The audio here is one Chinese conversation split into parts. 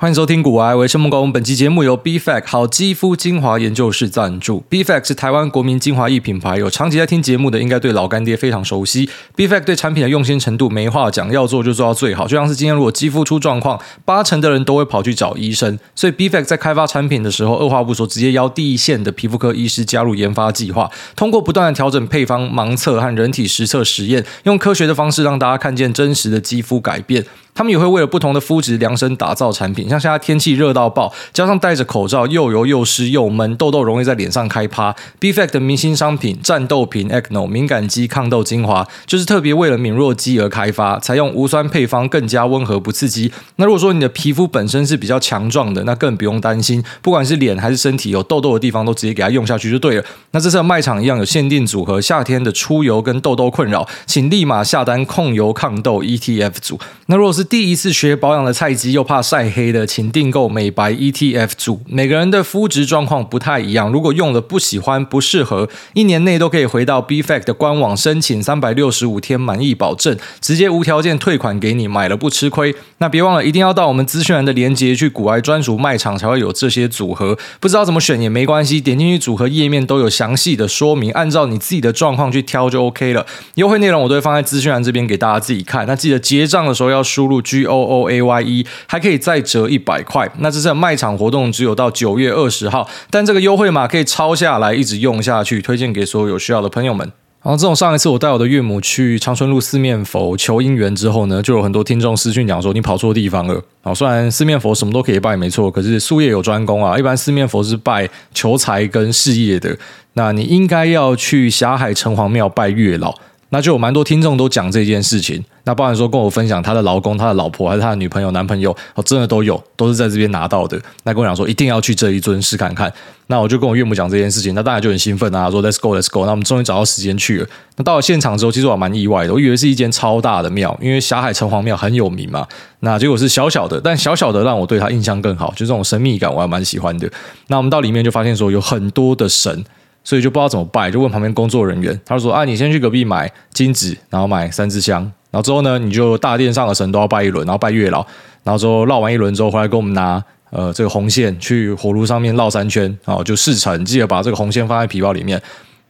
欢迎收听股癌，我是孟工。本期节目由 B-Fact 好肌肤精华研究室赞助。B-Fact 是台湾国民精华液品牌，有长期在听节目的，应该对老干爹非常熟悉。B-Fact 对产品的用心程度没话讲，要做就做到最好。就像是今天如果肌肤出状况，八成的人都会跑去找医生。所以 B-Fact 在开发产品的时候，二话不说，直接邀第一线的皮肤科医师加入研发计划，通过不断的调整配方、盲测和人体实测实验，用科学的方式让大家看见真实的肌肤改变。他们也会为了不同的肤质量身打造产品，像现在天气热到爆，加上戴着口罩又油又湿又闷，痘痘容易在脸上开趴。bfac 的明星商品战斗品 Acno 敏感肌抗痘精华，就是特别为了敏弱肌而开发，采用无酸配方，更加温和不刺激。那如果说你的皮肤本身是比较强壮的，那更不用担心，不管是脸还是身体有痘痘的地方，都直接给它用下去就对了。那这次卖场一样有限定组合，夏天的出油跟痘痘困扰，请立马下单控油抗痘 ETF 组。那如果是第一次学保养的菜鸡，又怕晒黑的，请订购美白 ETF 组。每个人的肤质状况不太一样，如果用了不喜欢、不适合，一年内都可以回到 b f a c 的官网申请三百六十五天满意保证，直接无条件退款给你，买了不吃亏。那别忘了，一定要到我们资讯栏的链接去股癌专属卖场才会有这些组合。不知道怎么选也没关系，点进去组合页面都有详细的说明，按照你自己的状况去挑就 OK 了。优惠内容我都会放在资讯栏这边给大家自己看。那记得结账的时候。要输入 G O O A Y E，还可以再折一百块。那这次的卖场活动只有到九月二十号，但这个优惠码可以抄下来，一直用下去，推荐给所有有需要的朋友们。然后，自从上一次我带我的岳母去长春路四面佛求姻缘之后呢，就有很多听众私讯讲说你跑错地方了。好，虽然四面佛什么都可以拜，没错，可是术业有专攻啊。一般四面佛是拜求财跟事业的，那你应该要去霞海城隍庙拜月老。那就有蛮多听众都讲这件事情，那包含说跟我分享他的老公、他的老婆还是他的女朋友、男朋友，哦，真的都有，都是在这边拿到的。那跟我讲说一定要去这一尊试看看。那我就跟我岳母讲这件事情，那当然就很兴奋啊，说 Let's go, Let's go。那我们终于找到时间去了。那到了现场之后，其实我蛮意外的，我以为是一间超大的庙，因为霞海城隍庙很有名嘛。那结果是小小的，但小小的让我对他印象更好，就这种神秘感我还蛮喜欢的。那我们到里面就发现说有很多的神。所以就不知道怎么拜，就问旁边工作人员，他就说：“啊，你先去隔壁买金纸，然后买三支香，然后之后呢，你就大殿上的神都要拜一轮，然后拜月老，然后之后绕完一轮之后回来给我们拿呃这个红线去火炉上面绕三圈，然后就事成，记得把这个红线放在皮包里面，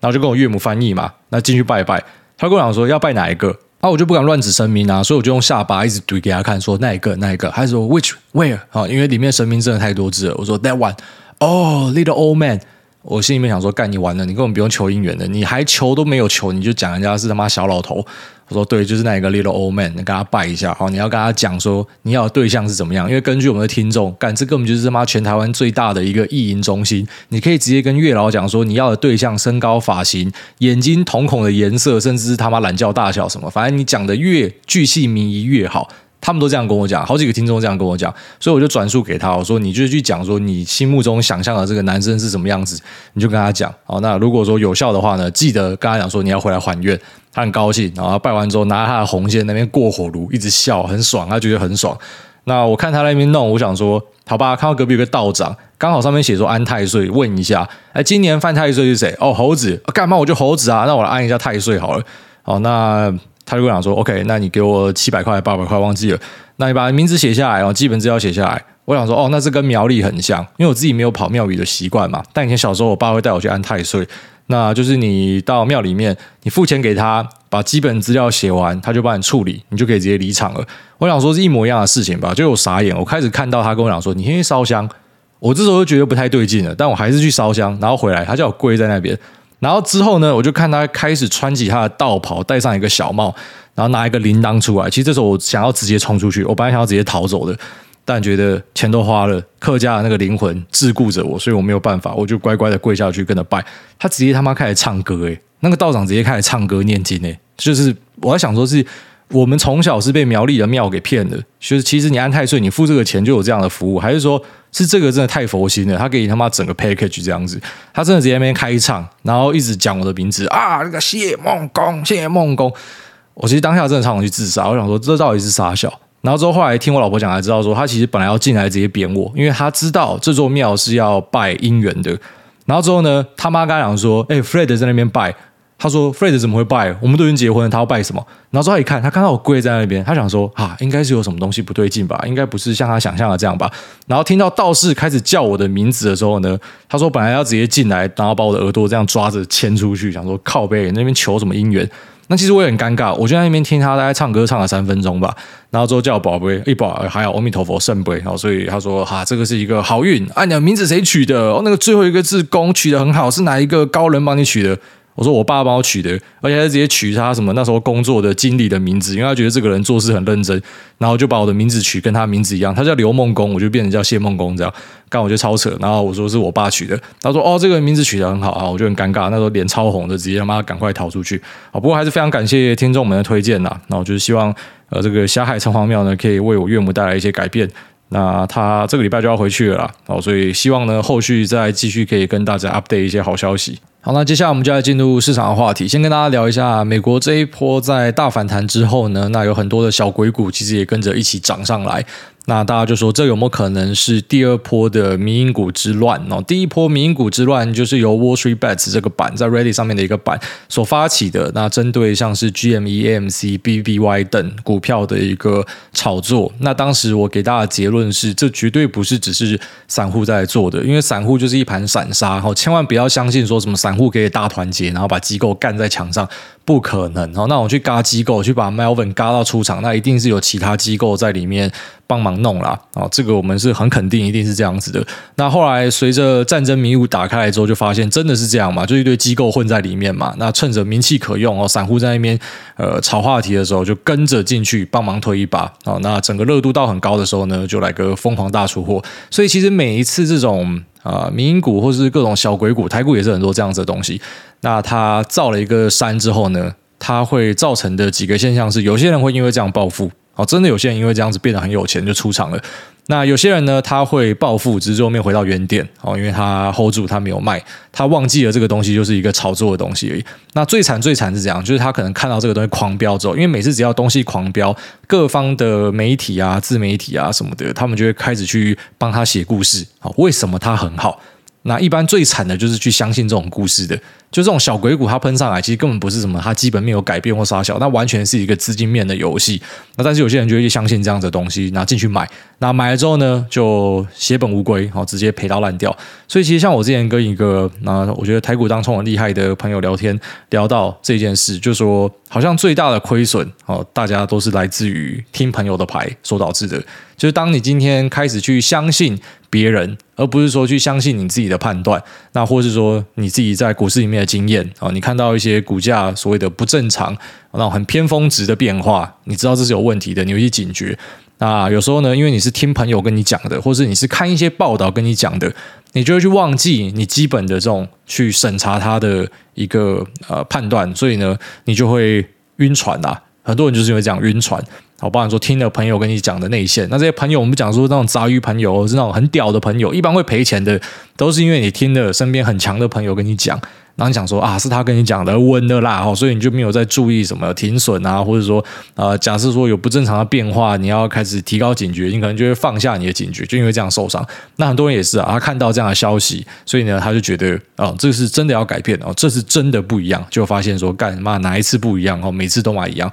然后就跟我岳母翻译嘛，那进去拜一拜，他跟我讲说要拜哪一个，啊，我就不敢乱指神明啊，所以我就用下巴一直怼给他看，说那一个那一个，还是说 which where 啊，因为里面神明真的太多字了，我说 that one，哦，little old man。我心里面想说，干你完了，你根本不用求姻缘的，你还求都没有求，你就讲人家是他妈小老头。我说对，就是那一个 little old man，你跟他拜一下，好，你要跟他讲说你要的对象是怎么样，因为根据我们的听众，干这根本就是他妈全台湾最大的一个意淫中心，你可以直接跟月老讲说你要的对象身高、发型、眼睛、瞳孔的颜色，甚至是他妈懒觉大小什么，反正你讲的越巨细靡遗越好。他们都这样跟我讲，好几个听众这样跟我讲，所以我就转述给他，我说你就去讲说你心目中想象的这个男生是什么样子，你就跟他讲。好，那如果说有效的话呢，记得跟他讲说你要回来还愿，他很高兴，然后拜完之后拿他的红线那边过火炉，一直笑，很爽，他觉得很爽。那我看他那边弄，我想说，好吧，看到隔壁有个道长，刚好上面写说安太岁，问一下，哎，今年犯太岁是谁？哦，猴子，干嘛我就猴子啊？那我来安一下太岁好了。好，那。他就跟我讲说：“OK，那你给我七百块、八百块，忘记了。那你把名字写下来哦，基本资料写下来。我想说，哦，那这跟苗栗很像，因为我自己没有跑庙宇的习惯嘛。但以前小时候，我爸会带我去安太岁。那就是你到庙里面，你付钱给他，把基本资料写完，他就帮你处理，你就可以直接离场了。我想说是一模一样的事情吧，就我傻眼。我开始看到他跟我讲说，你先去烧香。我这时候就觉得不太对劲了，但我还是去烧香，然后回来，他叫我跪在那边。”然后之后呢，我就看他开始穿起他的道袍，戴上一个小帽，然后拿一个铃铛出来。其实这时候我想要直接冲出去，我本来想要直接逃走的，但觉得钱都花了，客家的那个灵魂桎梏着我，所以我没有办法，我就乖乖的跪下去跟他拜。他直接他妈开始唱歌，诶，那个道长直接开始唱歌念经，诶，就是我在想说是。我们从小是被苗栗的庙给骗的，就是其实你安太岁，你付这个钱就有这样的服务，还是说是这个真的太佛心了？他给你他妈整个 package 这样子，他真的直接那边开唱，然后一直讲我的名字啊，那个谢孟恭，谢孟公。我其实当下真的想去自杀，我想说这到底是啥小？然后之后后来听我老婆讲才知道说，他其实本来要进来直接扁我，因为他知道这座庙是要拜姻缘的。然后之后呢，他妈刚讲说，哎，Fred 在那边拜。他说 Fred 怎么会拜？我们都已经结婚了，他要拜什么？然后之后他一看，他看到我跪在那边，他想说啊，应该是有什么东西不对劲吧？应该不是像他想象的这样吧？然后听到道士开始叫我的名字的时候呢，他说本来要直接进来，然后把我的耳朵这样抓着牵出去，想说靠背那边求什么姻缘？那其实我也很尴尬，我就在那边听他大概唱歌唱了三分钟吧，然后之后叫我宝贝，一宝还有阿弥陀佛圣杯，然后所以他说哈，这个是一个好运，啊，你的名字谁取的？哦，那个最后一个字公取得很好，是哪一个高人帮你取的？我说我爸帮我取的，而且他直接取他什么那时候工作的经理的名字，因为他觉得这个人做事很认真，然后就把我的名字取跟他名字一样，他叫刘梦工，我就变成叫谢梦工这样，刚我就超扯，然后我说是我爸取的，他说哦这个名字取得很好啊，我就很尴尬，那时候脸超红的，直接他妈赶快逃出去啊，不过还是非常感谢听众们的推荐呐，那我就是希望呃这个霞海城隍庙呢可以为我岳母带来一些改变。那他这个礼拜就要回去了啦，哦，所以希望呢，后续再继续可以跟大家 update 一些好消息。好，那接下来我们就来进入市场的话题，先跟大家聊一下美国这一波在大反弹之后呢，那有很多的小鬼股其实也跟着一起涨上来。那大家就说，这有没有可能是第二波的迷因股之乱哦？第一波迷因股之乱就是由 Wall Street Bets 这个版在 Ready 上面的一个版所发起的。那针对像是 GME、AMC、BBY 等股票的一个炒作。那当时我给大家的结论是，这绝对不是只是散户在做的，因为散户就是一盘散沙，哦，千万不要相信说什么散户可以大团结，然后把机构干在墙上。不可能哦！那我去嘎机构，去把 Melvin 嘎到出场，那一定是有其他机构在里面帮忙弄啦。啊！这个我们是很肯定，一定是这样子的。那后来随着战争迷雾打开来之后，就发现真的是这样嘛？就一堆机构混在里面嘛。那趁着名气可用哦，散户在那边呃炒话题的时候，就跟着进去帮忙推一把啊。那整个热度到很高的时候呢，就来个疯狂大出货。所以其实每一次这种。啊，迷因股或是各种小鬼股，台股也是很多这样子的东西。那它造了一个山之后呢，它会造成的几个现象是，有些人会因为这样暴富。哦，真的有些人因为这样子变得很有钱就出场了。那有些人呢，他会暴富，只是最后面回到原点哦，因为他 hold 住，他没有卖，他忘记了这个东西就是一个炒作的东西而已。那最惨最惨是这样，就是他可能看到这个东西狂飙之后，因为每次只要东西狂飙，各方的媒体啊、自媒体啊什么的，他们就会开始去帮他写故事。哦，为什么他很好？那一般最惨的就是去相信这种故事的，就这种小鬼股，它喷上来，其实根本不是什么，它基本面有改变或杀小，那完全是一个资金面的游戏。那但是有些人就会去相信这样子的东西，拿进去买，那买了之后呢，就血本无归，好，直接赔到烂掉。所以其实像我之前跟一个那我觉得台股当中很厉害的朋友聊天，聊到这件事，就说好像最大的亏损哦，大家都是来自于听朋友的牌所导致的。就是当你今天开始去相信别人，而不是说去相信你自己的判断，那或是说你自己在股市里面的经验啊，你看到一些股价所谓的不正常，那种很偏峰值的变化，你知道这是有问题的，你有些警觉。那有时候呢，因为你是听朋友跟你讲的，或是你是看一些报道跟你讲的，你就会去忘记你基本的这种去审查它的一个呃判断，所以呢，你就会晕船啦。很多人就是因为这样晕船。好，包含说听了朋友跟你讲的内线，那这些朋友我们讲说那种杂鱼朋友是那种很屌的朋友，一般会赔钱的，都是因为你听了身边很强的朋友跟你讲，然后你想说啊是他跟你讲的稳的啦，所以你就没有在注意什么停损啊，或者说呃假设说有不正常的变化，你要开始提高警觉，你可能就会放下你的警觉，就因为这样受伤。那很多人也是啊，他看到这样的消息，所以呢他就觉得啊这是真的要改变哦，这是真的不一样，就发现说干嘛哪一次不一样哦，每次都嘛一样。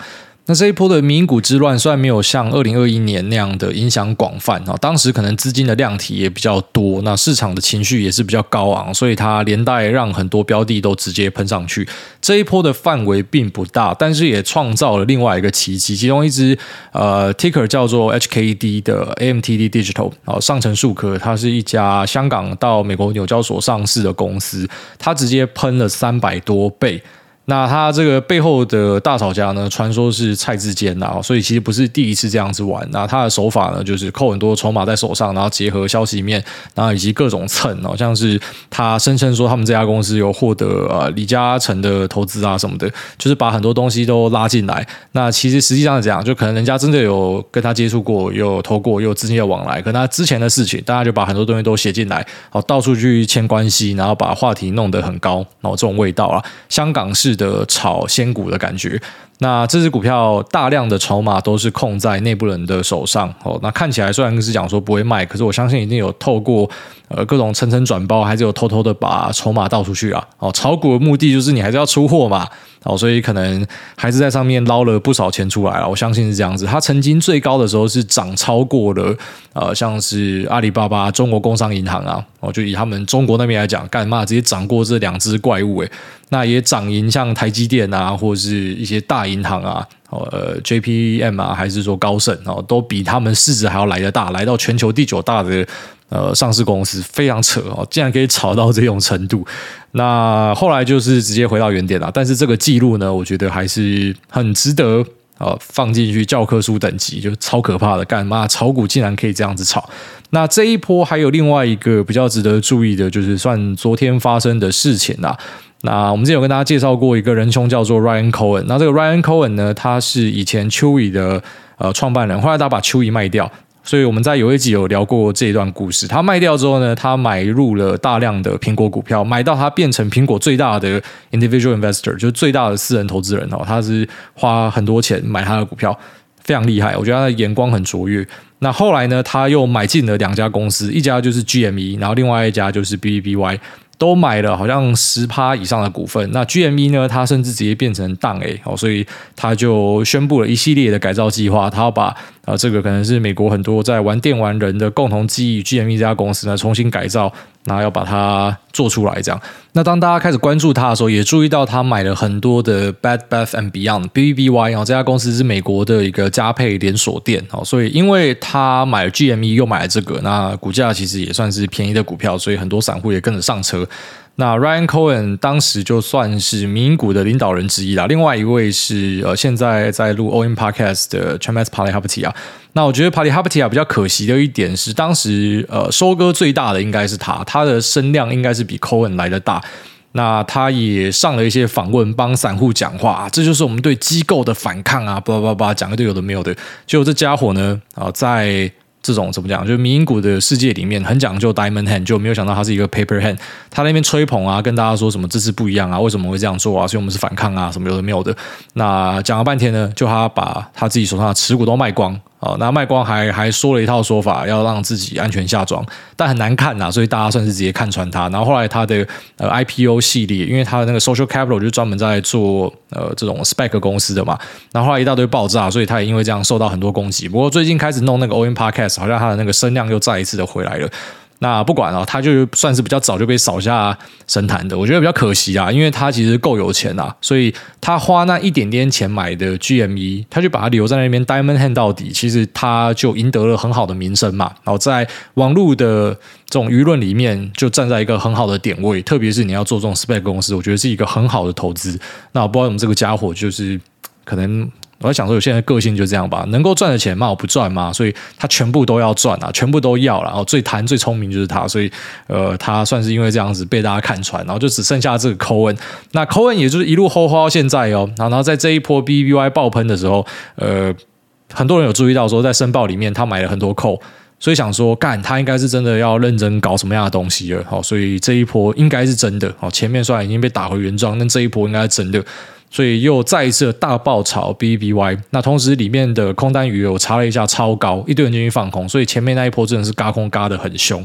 那这一波的民股之乱，虽然没有像二零二一年那样的影响广泛啊，当时可能资金的量体也比较多，那市场的情绪也是比较高昂，所以它连带让很多标的都直接喷上去。这一波的范围并不大，但是也创造了另外一个奇迹。其中一支呃 ticker 叫做 HKD 的 AMTD Digital 啊，上成数科，它是一家香港到美国纽交所上市的公司，它直接喷了三百多倍。那他这个背后的大炒家呢，传说是蔡志坚呐，所以其实不是第一次这样子玩。那他的手法呢，就是扣很多筹码在手上，然后结合消息面，然后以及各种蹭哦，像是他声称说他们这家公司有获得呃李嘉诚的投资啊什么的，就是把很多东西都拉进来。那其实实际上是这样，就可能人家真的有跟他接触过，有投过，有资金的往来。可能他之前的事情，大家就把很多东西都写进来，好到处去牵关系，然后把话题弄得很高，然后这种味道啊，香港是。的炒仙股的感觉，那这只股票大量的筹码都是控在内部人的手上哦。那看起来虽然是讲说不会卖，可是我相信一定有透过呃各种层层转包，还是有偷偷的把筹码倒出去啊。哦，炒股的目的就是你还是要出货嘛。哦，所以可能还是在上面捞了不少钱出来了。我相信是这样子。它曾经最高的时候是涨超过了呃，像是阿里巴巴、中国工商银行啊。哦，就以他们中国那边来讲，干嘛直接涨过这两只怪物诶。那也涨赢像台积电啊，或者是一些大银行啊，呃，JPM 啊，还是说高盛哦，都比他们市值还要来得大，来到全球第九大的呃上市公司，非常扯哦，竟然可以炒到这种程度。那后来就是直接回到原点了，但是这个记录呢，我觉得还是很值得啊放进去教科书等级，就超可怕的，干嘛炒股竟然可以这样子炒？那这一波还有另外一个比较值得注意的，就是算昨天发生的事情啦。那我们之前有跟大家介绍过一个人兄叫做 Ryan Cohen，那这个 Ryan Cohen 呢，他是以前 Chewy 的呃创办人，后来他把 Chewy 卖掉。所以我们在有一集有聊过这一段故事。他卖掉之后呢，他买入了大量的苹果股票，买到他变成苹果最大的 individual investor，就是最大的私人投资人哦。他是花很多钱买他的股票，非常厉害。我觉得他的眼光很卓越。那后来呢，他又买进了两家公司，一家就是 GME，然后另外一家就是 BBY。都买了好像十趴以上的股份，那 GME 呢？它甚至直接变成档 A 哦，所以它就宣布了一系列的改造计划，它要把啊这个可能是美国很多在玩电玩人的共同记忆，GME 这家公司呢重新改造。然后要把它做出来，这样。那当大家开始关注它的时候，也注意到他买了很多的 Bad Bath and Beyond（BBBY） 哦，这家公司是美国的一个家配连锁店哦。所以，因为他买了 GME，又买了这个，那股价其实也算是便宜的股票，所以很多散户也跟着上车。那 Ryan Cohen 当时就算是迷因股的领导人之一啦。另外一位是呃，现在在录 o i n Podcast 的 Chamath Palihapitiya 啊。那我觉得 Palihapitiya 比较可惜的一点是，当时呃收割最大的应该是他，他的声量应该是比 Cohen 来的大。那他也上了一些访问，帮散户讲话，这就是我们对机构的反抗啊，叭叭叭讲一堆有的没有的。就这家伙呢啊，在这种怎么讲？就是民营股的世界里面很讲究 diamond hand，就没有想到他是一个 paper hand。他那边吹捧啊，跟大家说什么这次不一样啊，为什么会这样做啊？所以我们是反抗啊，什么有的没有的。那讲了半天呢，就他把他自己手上的持股都卖光。哦，那卖光还还说了一套说法，要让自己安全下庄，但很难看呐，所以大家算是直接看穿他。然后后来他的呃 IPO 系列，因为他的那个 Social Capital 就专门在做呃这种 Spec 公司的嘛，然后后来一大堆爆炸，所以他也因为这样受到很多攻击。不过最近开始弄那个 OEM Podcast，好像他的那个声量又再一次的回来了。那不管了，他就算是比较早就被扫下神坛的，我觉得比较可惜啊，因为他其实够有钱啊，所以他花那一点点钱买的 GME，他就把他留在那边 Diamond Hand 到底，其实他就赢得了很好的名声嘛，然后在网络的这种舆论里面就站在一个很好的点位，特别是你要做这种 Spec 公司，我觉得是一个很好的投资。那我不知道我们这个家伙就是可能。我在想说，有些人的个性就这样吧，能够赚的钱嘛，我不赚嘛，所以他全部都要赚啊，全部都要了。然后最贪、最聪明就是他，所以呃，他算是因为这样子被大家看穿，然后就只剩下这个 Cohen。那 Cohen 也就是一路吼吼到现在哦。然后在这一波 BBY 爆喷的时候，呃，很多人有注意到说，在申报里面他买了很多扣所以想说，干他应该是真的要认真搞什么样的东西了。好，所以这一波应该是真的。好，前面虽然已经被打回原状，但这一波应该是真的。所以又再一次大爆炒 BBY，那同时里面的空单余额我查了一下，超高，一堆人进去放空，所以前面那一波真的是嘎空嘎的很凶。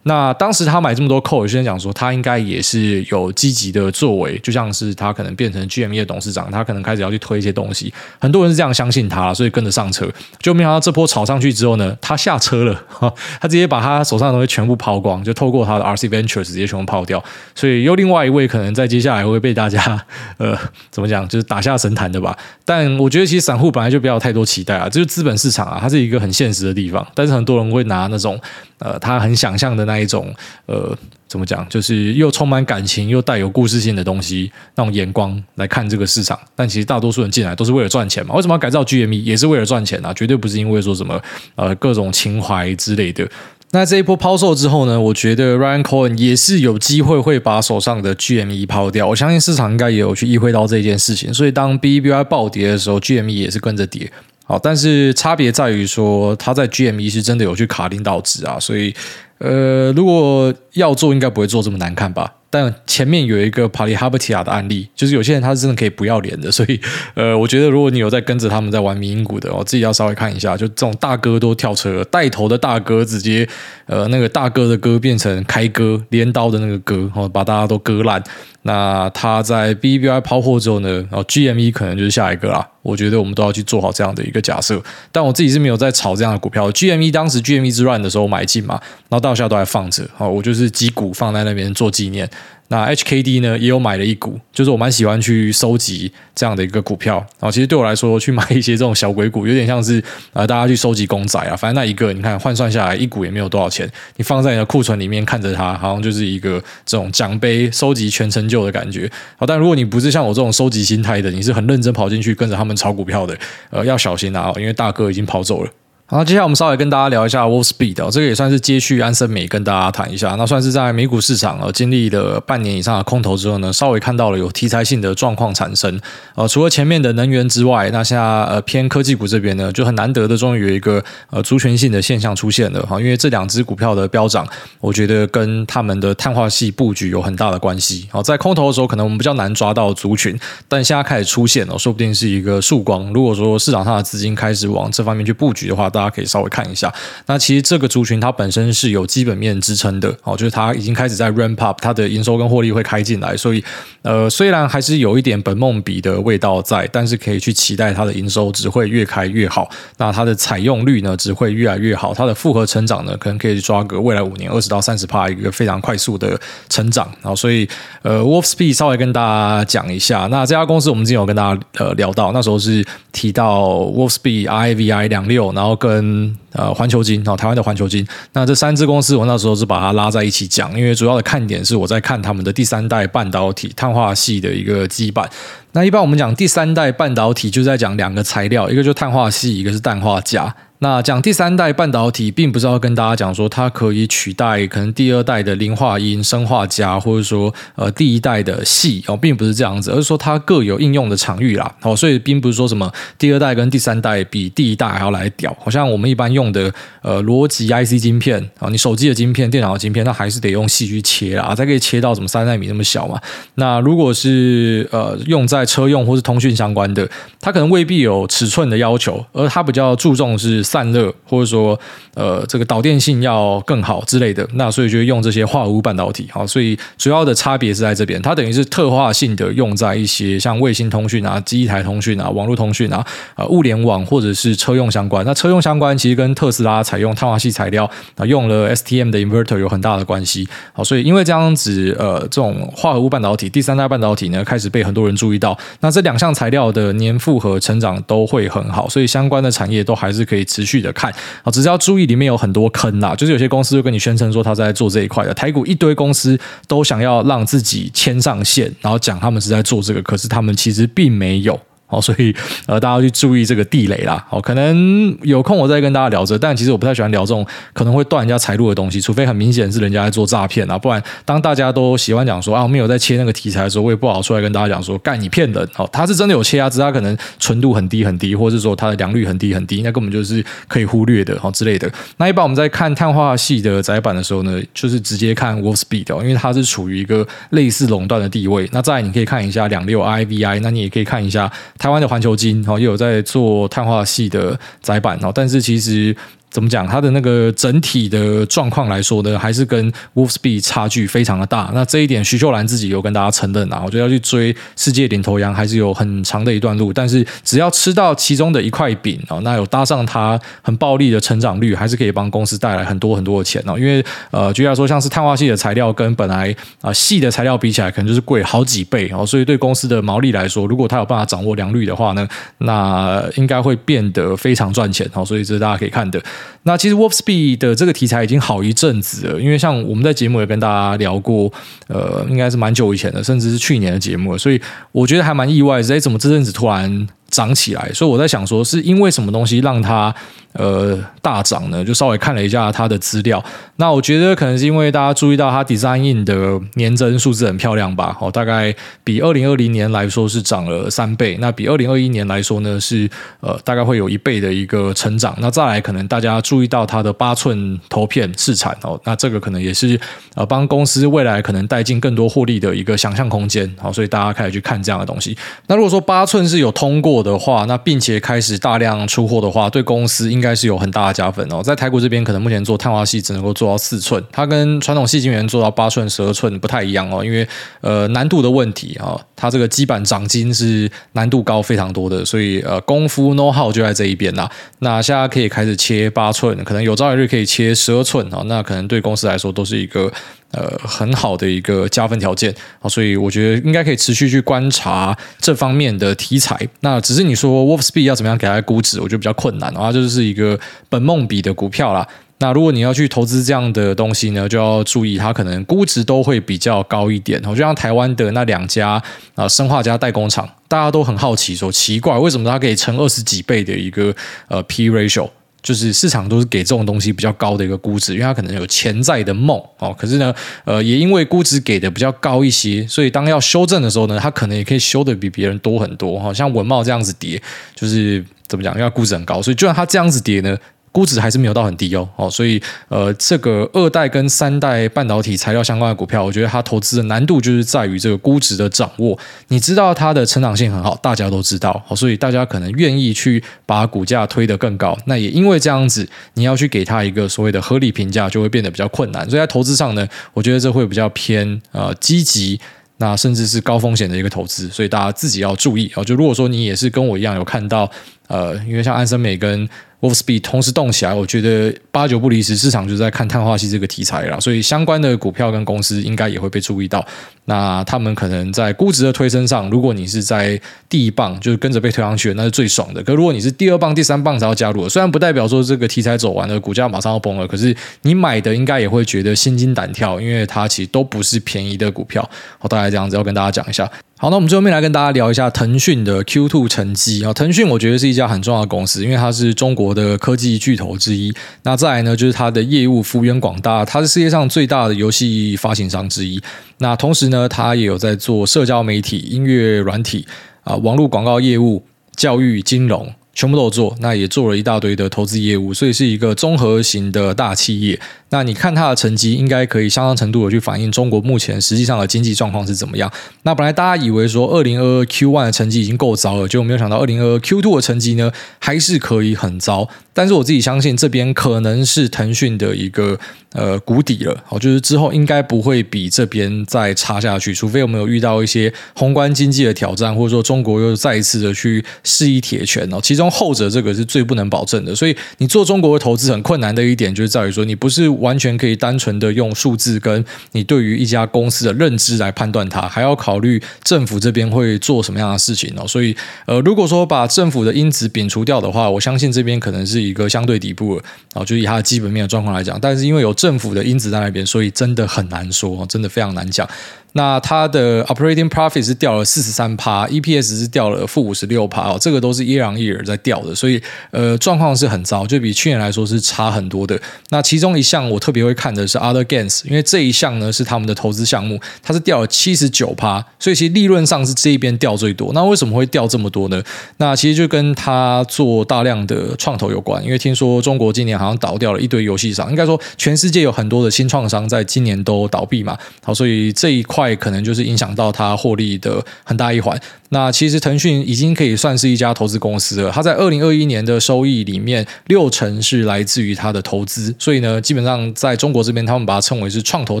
那当时他买这么多 call，有些人讲说他应该也是有积极的作为，就像是他可能变成 GME 的董事长，他可能开始要去推一些东西，很多人是这样相信他，所以跟着上车。就没想到这波炒上去之后呢，他下车了，他直接把他手上的东西全部抛光，就透过他的 RC Ventures 直接全部抛掉。所以又另外一位可能在接下来会被大家呃怎么讲，就是打下神坛的吧。但我觉得其实散户本来就不要太多期待啊，就是资本市场啊，它是一个很现实的地方，但是很多人会拿那种。呃，他很想象的那那一种，呃，怎么讲，就是又充满感情又带有故事性的东西，那种眼光来看这个市场。但其实大多数人进来都是为了赚钱嘛。为什么要改造 GME？也是为了赚钱啊，绝对不是因为说什么呃各种情怀之类的。那这一波抛售之后呢，我觉得 Ryan Cohen 也是有机会会把手上的 GME 抛掉。我相信市场应该也有去意会到这件事情，所以当 BBY 暴跌的时候，GME 也是跟着跌。好，但是差别在于说，他在 GME 是真的有去卡领导值啊，所以，呃，如果要做，应该不会做这么难看吧？但前面有一个帕里哈布提亚的案例，就是有些人他是真的可以不要脸的，所以 呃，我觉得如果你有在跟着他们在玩迷因股的，我自己要稍微看一下，就这种大哥都跳车，带头的大哥直接呃那个大哥的哥变成开歌镰刀的那个歌，哦，把大家都割烂。那他在 BBI 抛货之后呢，然后 GME 可能就是下一个啦。我觉得我们都要去做好这样的一个假设。但我自己是没有在炒这样的股票。GME 当时 GME 之乱的时候买进嘛，然后到现在都还放着。好，我就是几股放在那边做纪念。那 HKD 呢，也有买了一股，就是我蛮喜欢去收集这样的一个股票。然后其实对我来说，去买一些这种小鬼股，有点像是呃大家去收集公仔啊。反正那一个你看换算下来，一股也没有多少钱，你放在你的库存里面看着它，好像就是一个这种奖杯收集全成就的感觉。好，但如果你不是像我这种收集心态的，你是很认真跑进去跟着他们炒股票的，呃，要小心啊，因为大哥已经跑走了。好，接下来我们稍微跟大家聊一下 Wolfspeed 哦，这个也算是接续安森美跟大家谈一下。那算是在美股市场呃经历了半年以上的空头之后呢，稍微看到了有题材性的状况产生。呃，除了前面的能源之外，那现在呃偏科技股这边呢，就很难得的终于有一个呃族群性的现象出现了哈。因为这两只股票的飙涨，我觉得跟他们的碳化系布局有很大的关系。好，在空头的时候可能我们比较难抓到族群，但现在开始出现了，说不定是一个曙光。如果说市场上的资金开始往这方面去布局的话，大大家可以稍微看一下，那其实这个族群它本身是有基本面支撑的，哦，就是它已经开始在 ramp up，它的营收跟获利会开进来，所以呃，虽然还是有一点本梦比的味道在，但是可以去期待它的营收只会越开越好，那它的采用率呢只会越来越好，它的复合成长呢可能可以抓个未来五年二十到三十趴一个非常快速的成长，然后所以呃，Wolfspeed 稍微跟大家讲一下，那这家公司我们之前有跟大家呃聊到，那时候是提到 Wolfspeed I V I 两六，然后跟呃，环球金啊，台湾的环球金，那这三只公司，我那时候是把它拉在一起讲，因为主要的看点是我在看他们的第三代半导体碳化矽的一个基板。那一般我们讲第三代半导体，就在讲两个材料，一个就碳化矽，一个是氮化镓。那讲第三代半导体，并不是要跟大家讲说它可以取代可能第二代的磷化銦、砷化镓，或者说呃第一代的矽哦，并不是这样子，而是说它各有应用的场域啦。哦，所以并不是说什么第二代跟第三代比第一代还要来屌。好像我们一般用的呃逻辑 IC 晶片啊，你手机的晶片、电脑的晶片，那还是得用矽去切啦，才可以切到什么三纳米那么小嘛。那如果是呃用在车用或是通讯相关的，它可能未必有尺寸的要求，而它比较注重是。散热，或者说，呃，这个导电性要更好之类的，那所以就用这些化合物半导体，好，所以主要的差别是在这边，它等于是特化性的用在一些像卫星通讯啊、机台通讯啊、网络通讯啊、呃物联网或者是车用相关。那车用相关其实跟特斯拉采用碳化系材料啊，用了 STM 的 inverter 有很大的关系。好，所以因为这样子，呃，这种化合物半导体第三代半导体呢，开始被很多人注意到。那这两项材料的年复合成长都会很好，所以相关的产业都还是可以持持续的看啊，只是要注意里面有很多坑呐，就是有些公司就跟你宣称说他在做这一块的，台股一堆公司都想要让自己牵上线，然后讲他们是在做这个，可是他们其实并没有。好，所以 呃，大家要去注意这个地雷啦。好，可能有空我再跟大家聊这，但其实我不太喜欢聊这种可能会断人家财路的东西，除非很明显是人家在做诈骗啊，不然当大家都喜欢讲说啊，我们有在切那个题材的时候，我也不好出来跟大家讲说，干你骗人。好，他是真的有切啊，只是他可能纯度很低很低，或者是说它的良率很低很低，那根本就是可以忽略的，好之类的。那一般我们在看碳化系的窄板的时候呢，就是直接看 Wolfspeed 哦，因为它是处于一个类似垄断的地位。那再你可以看一下两六 IVI，那你也可以看一下台湾的环球金哦也有在做碳化系的窄板，哦但是其实。怎么讲？它的那个整体的状况来说呢，还是跟 Wolfspeed 差距非常的大。那这一点，徐秀兰自己有跟大家承认啊。我觉得要去追世界领头羊，还是有很长的一段路。但是只要吃到其中的一块饼哦，那有搭上它很暴利的成长率，还是可以帮公司带来很多很多的钱哦。因为呃，举例来说，像是碳化系的材料跟本来啊细的材料比起来，可能就是贵好几倍哦。所以对公司的毛利来说，如果它有办法掌握良率的话呢，那应该会变得非常赚钱哦。所以这是大家可以看的。那其实 Wolfspeed 的这个题材已经好一阵子了，因为像我们在节目也跟大家聊过，呃，应该是蛮久以前的，甚至是去年的节目了，所以我觉得还蛮意外，哎，怎么这阵子突然涨起来，所以我在想说，是因为什么东西让它呃大涨呢？就稍微看了一下它的资料，那我觉得可能是因为大家注意到它 Design 的年增数字很漂亮吧，哦，大概比二零二零年来说是涨了三倍，那比二零二一年来说呢是呃大概会有一倍的一个成长。那再来可能大家注意到它的八寸头片试产哦，那这个可能也是呃帮公司未来可能带进更多获利的一个想象空间，好，所以大家开始去看这样的东西。那如果说八寸是有通过的话，那并且开始大量出货的话，对公司应该是有很大的加分哦。在台股这边，可能目前做碳化系只能够做到四寸，它跟传统矽晶圆做到八寸、十二寸不太一样哦，因为呃难度的问题啊，它这个基板长晶是难度高非常多的，所以呃功夫 know how 就在这一边啦。那现在可以开始切八寸，可能有朝一日可以切十二寸啊，那可能对公司来说都是一个。呃，很好的一个加分条件啊，所以我觉得应该可以持续去观察这方面的题材。那只是你说 Wolfspeed 要怎么样给它估值，我觉得比较困难啊，就是一个本梦比的股票啦。那如果你要去投资这样的东西呢，就要注意它可能估值都会比较高一点。就像台湾的那两家啊，生化家代工厂，大家都很好奇说，奇怪为什么它可以乘二十几倍的一个呃 P ratio。就是市场都是给这种东西比较高的一个估值，因为它可能有潜在的梦哦。可是呢，呃，也因为估值给的比较高一些，所以当要修正的时候呢，它可能也可以修的比别人多很多。哈，像文茂这样子跌，就是怎么讲？因为估值很高，所以就算它这样子跌呢。估值还是没有到很低哦，哦，所以呃，这个二代跟三代半导体材料相关的股票，我觉得它投资的难度就是在于这个估值的掌握。你知道它的成长性很好，大家都知道，所以大家可能愿意去把股价推得更高。那也因为这样子，你要去给它一个所谓的合理评价，就会变得比较困难。所以在投资上呢，我觉得这会比较偏呃积极，那甚至是高风险的一个投资。所以大家自己要注意啊。就如果说你也是跟我一样有看到呃，因为像安森美跟 Wolfspeed 同时动起来，我觉得八九不离十，市场就在看碳化系这个题材了，所以相关的股票跟公司应该也会被注意到。那他们可能在估值的推升上，如果你是在第一棒，就是跟着被推上去，那是最爽的。可如果你是第二棒、第三棒才要加入，虽然不代表说这个题材走完了，股价马上要崩了，可是你买的应该也会觉得心惊胆跳，因为它其实都不是便宜的股票。好，大概这样子要跟大家讲一下。好，那我们最后面来跟大家聊一下腾讯的 Q2 成绩啊。腾讯我觉得是一家很重要的公司，因为它是中国的科技巨头之一。那再来呢，就是它的业务幅员广大，它是世界上最大的游戏发行商之一。那同时，呢，他也有在做社交媒体、音乐软体啊、网络广告业务、教育、金融。全部都做，那也做了一大堆的投资业务，所以是一个综合型的大企业。那你看它的成绩，应该可以相当程度的去反映中国目前实际上的经济状况是怎么样。那本来大家以为说二零二二 Q one 的成绩已经够糟了，结果没有想到二零二二 Q two 的成绩呢，还是可以很糟。但是我自己相信这边可能是腾讯的一个呃谷底了，哦，就是之后应该不会比这边再差下去，除非我们有遇到一些宏观经济的挑战，或者说中国又再一次的去示意铁拳哦，其中用后者这个是最不能保证的。所以你做中国的投资很困难的一点，就是在于说你不是完全可以单纯的用数字跟你对于一家公司的认知来判断它，还要考虑政府这边会做什么样的事情哦。所以呃，如果说把政府的因子摒除掉的话，我相信这边可能是。一个相对底部了啊，就以它的基本面的状况来讲，但是因为有政府的因子在那边，所以真的很难说，真的非常难讲。那它的 operating profit 是掉了四十三趴，EPS 是掉了负五十六趴哦，这个都是 year on year 在掉的，所以呃状况是很糟，就比去年来说是差很多的。那其中一项我特别会看的是 other gains，因为这一项呢是他们的投资项目，它是掉了七十九趴，所以其实利润上是这一边掉最多。那为什么会掉这么多呢？那其实就跟他做大量的创投有关，因为听说中国今年好像倒掉了一堆游戏商，应该说全世界有很多的新创商在今年都倒闭嘛，好，所以这一块块。可能就是影响到它获利的很大一环。那其实腾讯已经可以算是一家投资公司了。它在二零二一年的收益里面，六成是来自于它的投资。所以呢，基本上在中国这边，他们把它称为是创投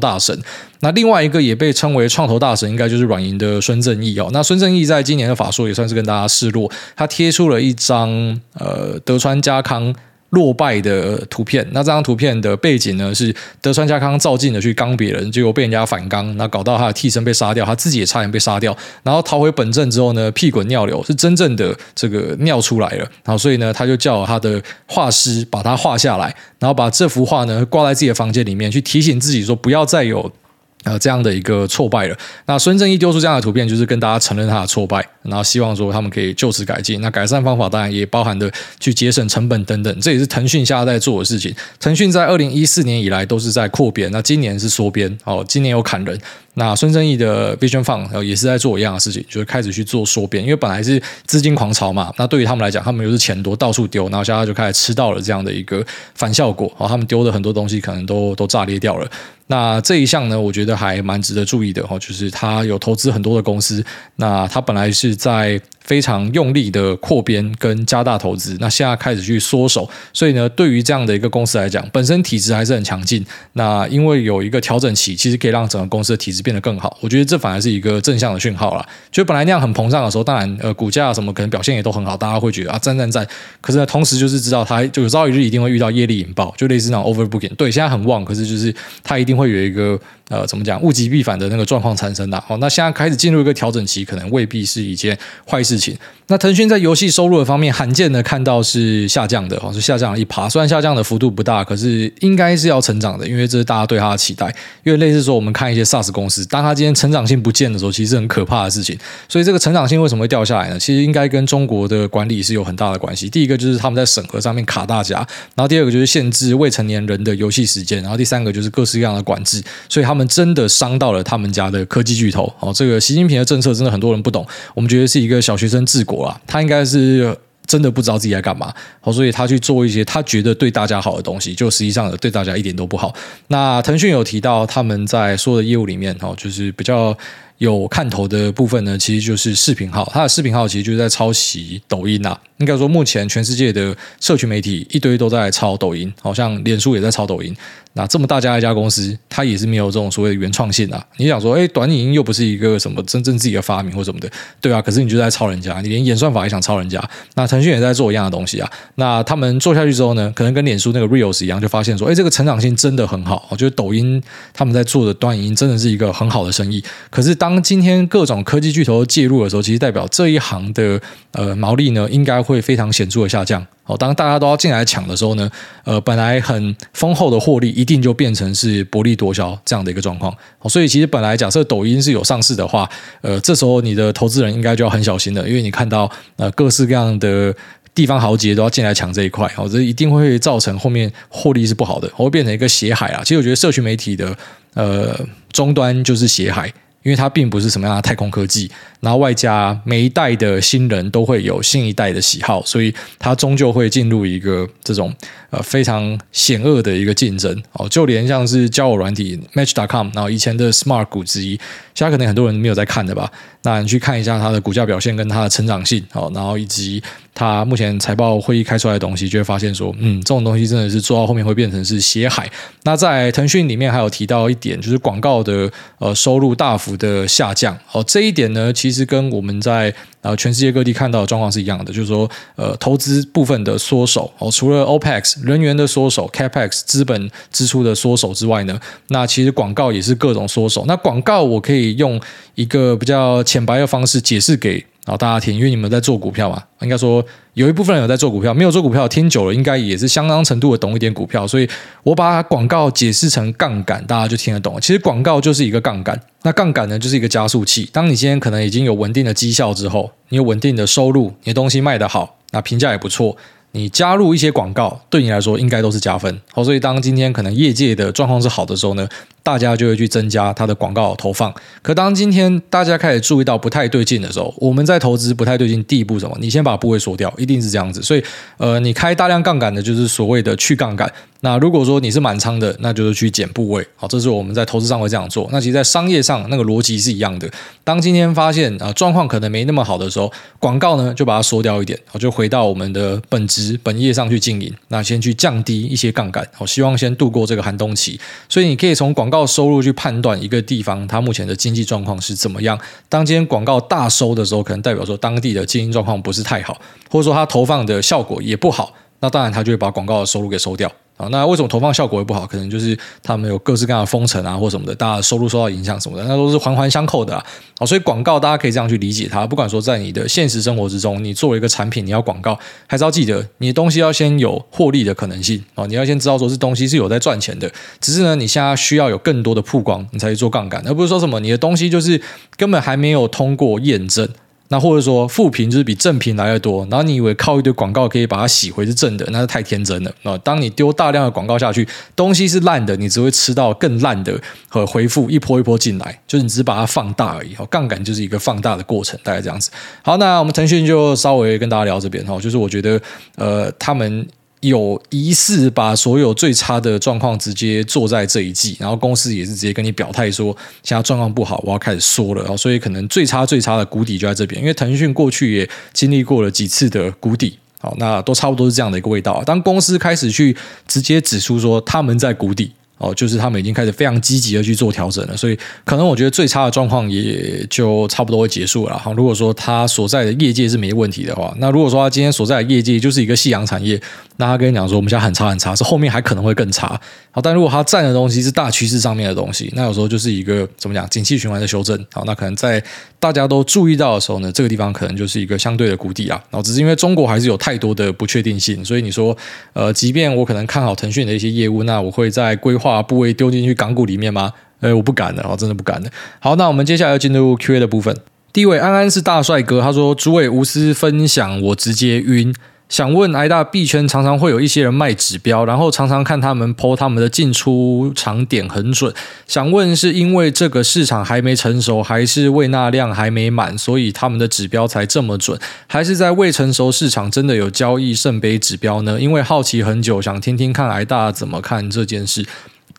大神。那另外一个也被称为创投大神，应该就是软银的孙正义哦。那孙正义在今年的法说也算是跟大家示弱，他贴出了一张呃德川家康。落败的图片，那这张图片的背景呢，是德川家康照进的去刚别人，结果被人家反刚，那搞到他的替身被杀掉，他自己也差点被杀掉，然后逃回本阵之后呢，屁滚尿流，是真正的这个尿出来了，然后所以呢，他就叫他的画师把他画下来，然后把这幅画呢挂在自己的房间里面，去提醒自己说不要再有 呃这样的一个挫败了。那孙正义丢出这样的图片，就是跟大家承认他的挫败。然后希望说他们可以就此改进。那改善方法当然也包含的去节省成本等等，这也是腾讯现在在做的事情。腾讯在二零一四年以来都是在扩编，那今年是缩编哦，今年有砍人。那孙正义的 Vision Fun 也是在做一样的事情，就是开始去做缩编，因为本来是资金狂潮嘛，那对于他们来讲，他们又是钱多到处丢，然后现在就开始吃到了这样的一个反效果，哦，他们丢的很多东西可能都都炸裂掉了。那这一项呢，我觉得还蛮值得注意的哦，就是他有投资很多的公司，那他本来是在。非常用力的扩编跟加大投资，那现在开始去缩手，所以呢，对于这样的一个公司来讲，本身体质还是很强劲。那因为有一个调整期，其实可以让整个公司的体质变得更好。我觉得这反而是一个正向的讯号啦。就本来那样很膨胀的时候，当然呃股价什么可能表现也都很好，大家会觉得啊赞赞赞。可是呢，同时就是知道它就有朝一日一定会遇到业力引爆，就类似那种 overbooking。对，现在很旺，可是就是它一定会有一个。呃，怎么讲？物极必反的那个状况产生的。好，那现在开始进入一个调整期，可能未必是一件坏事情。那腾讯在游戏收入的方面，罕见的看到是下降的，哦，是下降了一趴。虽然下降的幅度不大，可是应该是要成长的，因为这是大家对它的期待。因为类似说，我们看一些 SaaS 公司，当它今天成长性不见的时候，其实是很可怕的事情。所以这个成长性为什么会掉下来呢？其实应该跟中国的管理是有很大的关系。第一个就是他们在审核上面卡大家，然后第二个就是限制未成年人的游戏时间，然后第三个就是各式各样的管制。所以他们真的伤。到了他们家的科技巨头哦，这个习近平的政策真的很多人不懂，我们觉得是一个小学生治国啊，他应该是真的不知道自己在干嘛，好，所以他去做一些他觉得对大家好的东西，就实际上对大家一点都不好。那腾讯有提到他们在所有的业务里面哦，就是比较。有看头的部分呢，其实就是视频号，它的视频号其实就是在抄袭抖音啊。应该说，目前全世界的社群媒体一堆都在抄抖音，好像脸书也在抄抖音。那这么大家一家公司，它也是没有这种所谓的原创性啊。你想说，哎，短影音又不是一个什么真正自己的发明或什么的，对啊。可是你就在抄人家，你连演算法也想抄人家。那腾讯也在做一样的东西啊。那他们做下去之后呢，可能跟脸书那个 Reels 一样，就发现说，哎，这个成长性真的很好。我觉得抖音他们在做的短影音真的是一个很好的生意。可是当当今天各种科技巨头介入的时候，其实代表这一行的呃毛利呢，应该会非常显著的下降。哦，当大家都要进来抢的时候呢，呃，本来很丰厚的获利，一定就变成是薄利多销这样的一个状况。哦，所以其实本来假设抖音是有上市的话，呃，这时候你的投资人应该就要很小心了，因为你看到呃各式各样的地方豪杰都要进来抢这一块，哦，这一定会造成后面获利是不好的，会变成一个血海啊。其实我觉得社群媒体的呃终端就是血海。因为它并不是什么样的太空科技，然后外加每一代的新人都会有新一代的喜好，所以它终究会进入一个这种呃非常险恶的一个竞争哦。就连像是交友软体 Match.com，然后以前的 Smart 股之一，现在可能很多人没有在看的吧？那你去看一下它的股价表现跟它的成长性哦，然后以及它目前财报会议开出来的东西，就会发现说，嗯，这种东西真的是做到后面会变成是血海。那在腾讯里面还有提到一点，就是广告的呃收入大幅的下降哦，这一点呢，其实其实跟我们在呃全世界各地看到的状况是一样的，就是说呃投资部分的缩手哦，除了 OPEX 人员的缩手，CAPEX 资本支出的缩手之外呢，那其实广告也是各种缩手。那广告我可以用一个比较浅白的方式解释给。然后大家听，因为你们在做股票嘛，应该说有一部分人有在做股票，没有做股票听久了，应该也是相当程度的懂一点股票，所以我把广告解释成杠杆，大家就听得懂。其实广告就是一个杠杆，那杠杆呢就是一个加速器。当你今天可能已经有稳定的绩效之后，你有稳定的收入，你的东西卖得好，那评价也不错。你加入一些广告，对你来说应该都是加分。好，所以当今天可能业界的状况是好的时候呢，大家就会去增加它的广告投放。可当今天大家开始注意到不太对劲的时候，我们在投资不太对劲，第一步什么？你先把部位缩掉，一定是这样子。所以，呃，你开大量杠杆的，就是所谓的去杠杆。那如果说你是满仓的，那就是去减部位。好，这是我们在投资上会这样做。那其实，在商业上那个逻辑是一样的。当今天发现啊状况可能没那么好的时候，广告呢就把它缩掉一点，好，就回到我们的本职本业上去经营。那先去降低一些杠杆，好，希望先度过这个寒冬期。所以你可以从广告收入去判断一个地方它目前的经济状况是怎么样。当今天广告大收的时候，可能代表说当地的经营状况不是太好，或者说它投放的效果也不好。那当然，他就会把广告的收入给收掉。那为什么投放效果会不好？可能就是他们有各式各样的封城啊，或什么的，大家收入受到影响什么的，那都是环环相扣的啊。好，所以广告大家可以这样去理解它。不管说在你的现实生活之中，你作为一个产品，你要广告，还是要记得你的东西要先有获利的可能性啊。你要先知道说这东西是有在赚钱的，只是呢，你现在需要有更多的曝光，你才去做杠杆，而不是说什么你的东西就是根本还没有通过验证。那或者说负评就是比正评来的多，然后你以为靠一堆广告可以把它洗回是正的，那是太天真了啊！当你丢大量的广告下去，东西是烂的，你只会吃到更烂的和回复一波一波进来，就是你只是把它放大而已。哦，杠杆就是一个放大的过程，大概这样子。好，那我们腾讯就稍微跟大家聊这边哈，就是我觉得呃他们。有疑似把所有最差的状况直接做在这一季，然后公司也是直接跟你表态说，现在状况不好，我要开始缩了，然后所以可能最差最差的谷底就在这边，因为腾讯过去也经历过了几次的谷底，好，那都差不多是这样的一个味道。当公司开始去直接指出说他们在谷底。哦，就是他们已经开始非常积极的去做调整了，所以可能我觉得最差的状况也就差不多会结束了。哈，如果说他所在的业界是没问题的话，那如果说他今天所在的业界就是一个夕阳产业，那他跟你讲说我们现在很差很差，是后面还可能会更差。好，但如果他占的东西是大趋势上面的东西，那有时候就是一个怎么讲，景气循环的修正。好，那可能在大家都注意到的时候呢，这个地方可能就是一个相对的谷底啊。然后只是因为中国还是有太多的不确定性，所以你说，呃，即便我可能看好腾讯的一些业务，那我会在规划。部位丢进去港股里面吗？哎，我不敢的，我真的不敢的。好，那我们接下来要进入 Q&A 的部分。第一位安安是大帅哥，他说：“诸位无私分享，我直接晕。想问挨大币圈常常会有一些人卖指标，然后常常看他们抛他们的进出场点很准。想问是因为这个市场还没成熟，还是未纳量还没满，所以他们的指标才这么准？还是在未成熟市场真的有交易圣杯指标呢？因为好奇很久，想听听看挨大怎么看这件事。”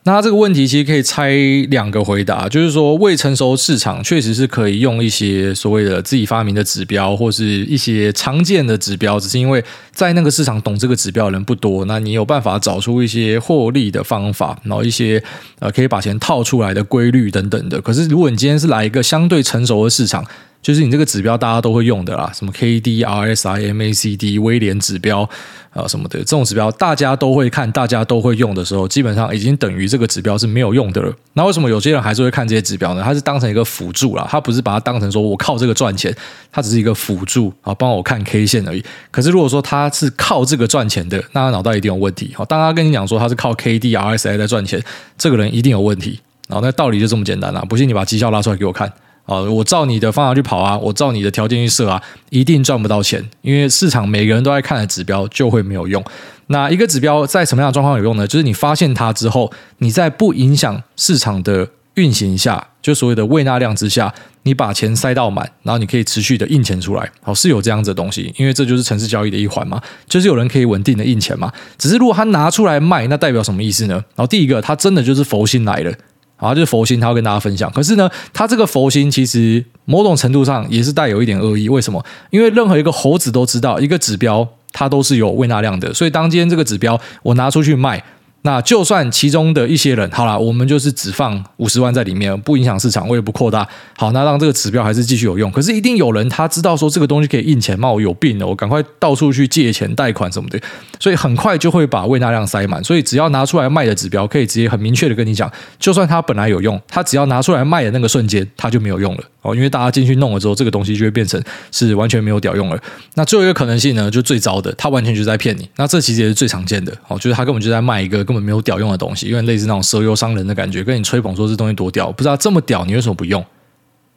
那这个问题其实可以拆两个回答，就是说未成熟市场确实是可以用一些所谓的自己发明的指标，或是一些常见的指标，只是因为在那个市场懂这个指标的人不多，那你有办法找出一些获利的方法，然后一些呃可以把钱套出来的规律等等的。可是如果你今天是来一个相对成熟的市场，就是你这个指标大家都会用的啦，什么 K D R S I M A C D 威廉指标啊什么的，这种指标大家都会看，大家都会用的时候，基本上已经等于这个指标是没有用的了。那为什么有些人还是会看这些指标呢？他是当成一个辅助啦，他不是把它当成说我靠这个赚钱，他只是一个辅助啊，帮我看 K 线而已。可是如果说他是靠这个赚钱的，那他脑袋一定有问题。好，当他跟你讲说他是靠 K D R S I 在赚钱，这个人一定有问题。然后那道理就这么简单啦，不信你把绩效拉出来给我看。啊，我照你的方法去跑啊，我照你的条件去设啊，一定赚不到钱，因为市场每个人都在看的指标就会没有用。那一个指标在什么样的状况有用呢？就是你发现它之后，你在不影响市场的运行下，就所谓的胃纳量之下，你把钱塞到满，然后你可以持续的印钱出来。好，是有这样子的东西，因为这就是城市交易的一环嘛，就是有人可以稳定的印钱嘛。只是如果他拿出来卖，那代表什么意思呢？然后第一个，他真的就是佛心来了。啊，就是佛心，他要跟大家分享。可是呢，他这个佛心其实某种程度上也是带有一点恶意。为什么？因为任何一个猴子都知道，一个指标它都是有未纳量的。所以当今天这个指标我拿出去卖。那就算其中的一些人，好了，我们就是只放五十万在里面，不影响市场，我也不扩大。好，那让这个指标还是继续有用。可是，一定有人他知道说这个东西可以印钱嘛，我有病了，我赶快到处去借钱、贷款什么的，所以很快就会把胃纳量塞满。所以，只要拿出来卖的指标，可以直接很明确的跟你讲，就算它本来有用，它只要拿出来卖的那个瞬间，它就没有用了哦，因为大家进去弄了之后，这个东西就会变成是完全没有屌用了。那最后一个可能性呢，就最糟的，他完全就在骗你。那这其实也是最常见的哦，就是他根本就在卖一个根本没有屌用的东西，因为类似那种蛇油伤人的感觉，跟你吹捧说这东西多屌，不知道这么屌，你为什么不用？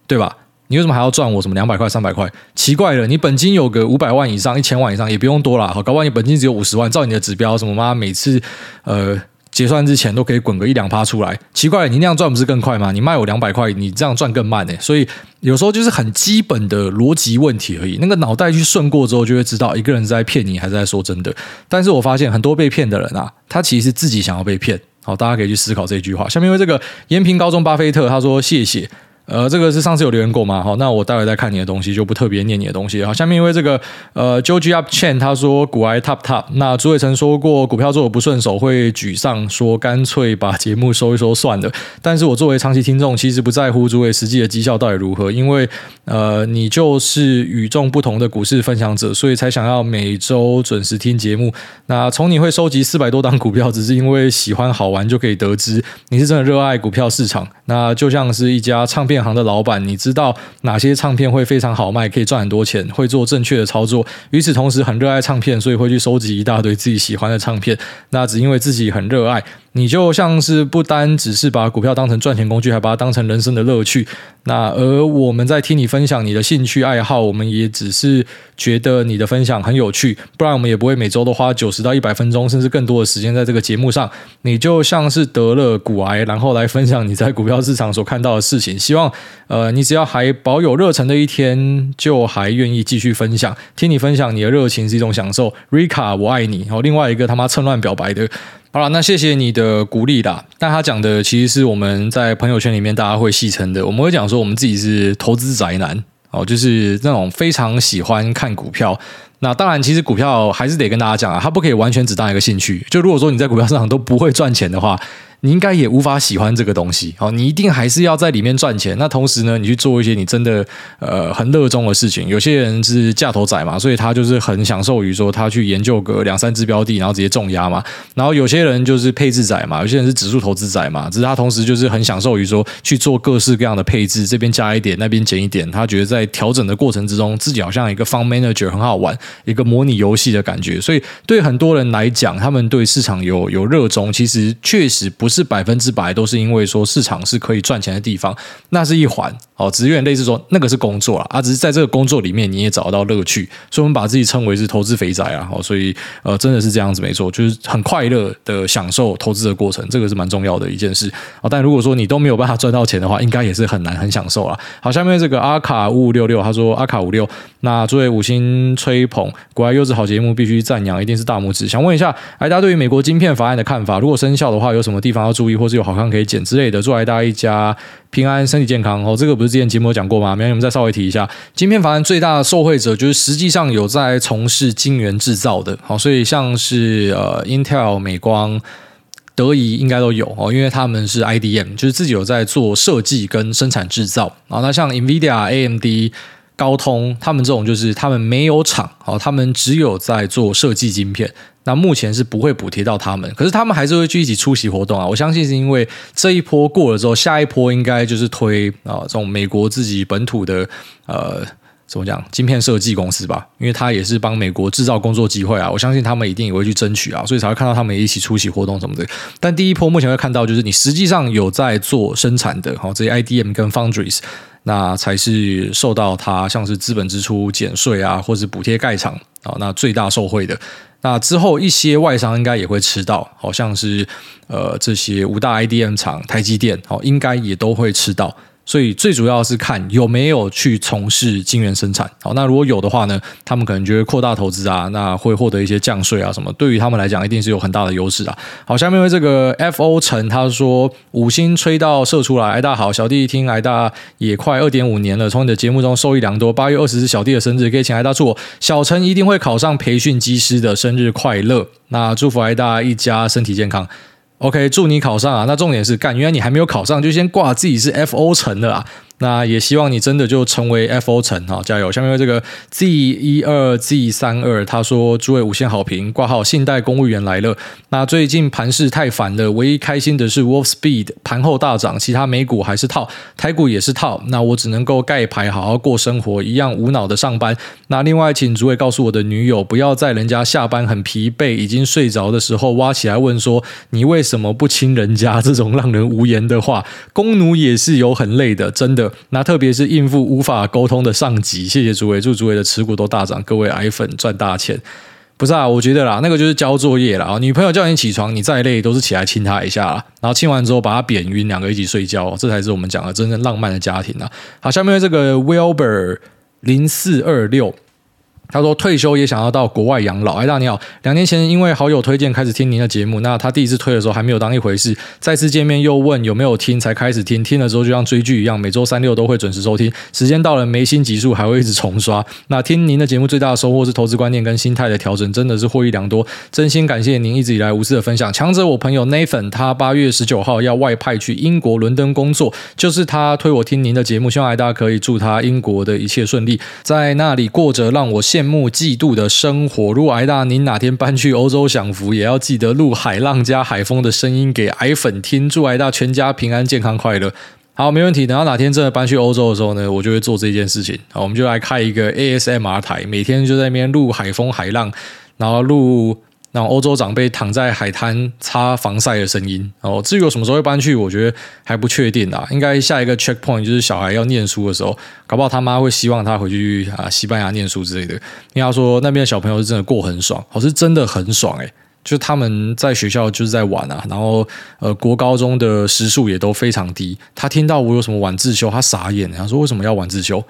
对吧？你为什么还要赚我什么两百块、三百块？奇怪了，你本金有个五百万以上、一千万以上，也不用多了，好，搞不好你本金只有五十万，照你的指标，什么妈每次呃。结算之前都可以滚个一两趴出来，奇怪，你那样赚不是更快吗？你卖我两百块，你这样赚更慢呢。所以有时候就是很基本的逻辑问题而已。那个脑袋去顺过之后，就会知道一个人是在骗你，还是在说真的。但是我发现很多被骗的人啊，他其实自己想要被骗。好，大家可以去思考这句话。下面因为这个延平高中巴菲特他说谢谢。呃，这个是上次有留言过吗？好，那我待会再看你的东西，就不特别念你的东西。好，下面因为这个呃，Joji Up Chain 他说股癌 Top Top。那朱伟成说过，股票做的不顺手会沮丧，说干脆把节目收一收算了。但是我作为长期听众，其实不在乎朱伟实际的绩效到底如何，因为呃，你就是与众不同的股市分享者，所以才想要每周准时听节目。那从你会收集四百多档股票，只是因为喜欢好玩，就可以得知你是真的热爱股票市场。那就像是一家唱片。行的老板，你知道哪些唱片会非常好卖，可以赚很多钱，会做正确的操作。与此同时，很热爱唱片，所以会去收集一大堆自己喜欢的唱片。那只因为自己很热爱。你就像是不单只是把股票当成赚钱工具，还把它当成人生的乐趣。那而我们在听你分享你的兴趣爱好，我们也只是觉得你的分享很有趣，不然我们也不会每周都花九十到一百分钟，甚至更多的时间在这个节目上。你就像是得了骨癌，然后来分享你在股票市场所看到的事情。希望呃，你只要还保有热忱的一天，就还愿意继续分享。听你分享你的热情是一种享受。Rika，我爱你。然后另外一个他妈趁乱表白的。好了，那谢谢你的鼓励啦。但他讲的其实是我们在朋友圈里面大家会戏称的，我们会讲说我们自己是投资宅男哦，就是那种非常喜欢看股票。那当然，其实股票还是得跟大家讲啊，它不可以完全只当一个兴趣。就如果说你在股票市场都不会赚钱的话。你应该也无法喜欢这个东西，好，你一定还是要在里面赚钱。那同时呢，你去做一些你真的呃很热衷的事情。有些人是价头仔嘛，所以他就是很享受于说他去研究个两三只标的，然后直接重压嘛。然后有些人就是配置仔嘛，有些人是指数投资仔嘛，只是他同时就是很享受于说去做各式各样的配置，这边加一点，那边减一点。他觉得在调整的过程之中，自己好像一个方 manager 很好玩，一个模拟游戏的感觉。所以对很多人来讲，他们对市场有有热衷，其实确实不。是百分之百都是因为说市场是可以赚钱的地方，那是一环哦，只是有点类似说那个是工作啦，啊，只是在这个工作里面你也找得到乐趣，所以我们把自己称为是投资肥宅啊，哦，所以呃真的是这样子没错，就是很快乐的享受投资的过程，这个是蛮重要的一件事啊。但如果说你都没有办法赚到钱的话，应该也是很难很享受啦。好，下面这个阿卡五五六六他说阿卡五六，那作为五星吹捧，国外优质好节目必须赞扬，一定是大拇指。想问一下，大家对于美国晶片法案的看法，如果生效的话，有什么地方？要注意，或是有好看可以剪之类的，祝大家一家平安、身体健康哦。这个不是之前节目有讲过吗？没有，我们再稍微提一下。晶片法案最大的受惠者就是实际上有在从事晶圆制造的，好，所以像是呃，Intel、美光、德仪应该都有哦，因为他们是 IDM，就是自己有在做设计跟生产制造。然后那像 NVIDIA、AMD、高通，他们这种就是他们没有厂，哦，他们只有在做设计晶片。那目前是不会补贴到他们，可是他们还是会去一起出席活动啊！我相信是因为这一波过了之后，下一波应该就是推啊这种美国自己本土的呃怎么讲晶片设计公司吧，因为他也是帮美国制造工作机会啊！我相信他们一定也会去争取啊，所以才会看到他们一起出席活动什么的。但第一波目前会看到就是你实际上有在做生产的，好这些 IDM 跟 Foundries，那才是受到它像是资本支出减税啊，或是补贴盖厂啊，那最大受惠的。那之后，一些外商应该也会吃到，好像是呃这些五大 IDM 厂，台积电，好，应该也都会吃到。所以最主要是看有没有去从事晶圆生产。好，那如果有的话呢，他们可能就会扩大投资啊，那会获得一些降税啊什么。对于他们来讲，一定是有很大的优势啊。好，下面为这个 FO 陈他说五星吹到射出来，大家好，小弟一听挨大也快二点五年了，从你的节目中受益良多。八月二十是小弟的生日，可以请挨大祝我小陈一定会考上培训机师的生日快乐。那祝福挨大一家身体健康。OK，祝你考上啊！那重点是干，原来你还没有考上，就先挂自己是 FO 层的啊。那也希望你真的就成为 FO 成哈，加油！下面这个 Z 一二 Z 三二，他说诸位五星好评，挂号信贷公务员来了。那最近盘势太烦了，唯一开心的是 Wolfspeed 盘后大涨，其他美股还是套，台股也是套。那我只能够盖牌好好过生活，一样无脑的上班。那另外，请诸位告诉我的女友，不要在人家下班很疲惫、已经睡着的时候挖起来问说你为什么不亲人家这种让人无言的话。工奴也是有很累的，真的。那特别是应付无法沟通的上级，谢谢诸位，祝诸位的持股都大涨，各位癌粉赚大钱。不是啊，我觉得啦，那个就是交作业啦。女朋友叫你起床，你再累都是起来亲她一下啦，然后亲完之后把她扁晕，两个一起睡觉，这才是我们讲的真正浪漫的家庭啊。好，下面这个 Wilber 零四二六。他说退休也想要到国外养老。哎，大你好，两年前因为好友推荐开始听您的节目，那他第一次推的时候还没有当一回事，再次见面又问有没有听，才开始听，听了之后就像追剧一样，每周三六都会准时收听。时间到了没心急数还会一直重刷。那听您的节目最大的收获是投资观念跟心态的调整，真的是获益良多。真心感谢您一直以来无私的分享。强者我朋友 Nathan 他八月十九号要外派去英国伦敦工作，就是他推我听您的节目，希望大家可以祝他英国的一切顺利，在那里过着让我羡羡慕嫉妒的生活。如果癌大您哪天搬去欧洲享福，也要记得录海浪加海风的声音给矮粉听。祝癌大全家平安健康快乐。好，没问题。等到哪天真的搬去欧洲的时候呢，我就会做这件事情。好，我们就来开一个 ASMR 台，每天就在那边录海风海浪，然后录。像欧洲长辈躺在海滩擦防晒的声音。哦，至于我什么时候会搬去，我觉得还不确定啦。应该下一个 checkpoint 就是小孩要念书的时候，搞不好他妈会希望他回去啊西班牙念书之类的。因为他说那边的小朋友是真的过很爽，哦，是真的很爽诶。就他们在学校就是在玩啊，然后呃国高中的时数也都非常低。他听到我有什么晚自修，他傻眼，他说为什么要晚自修？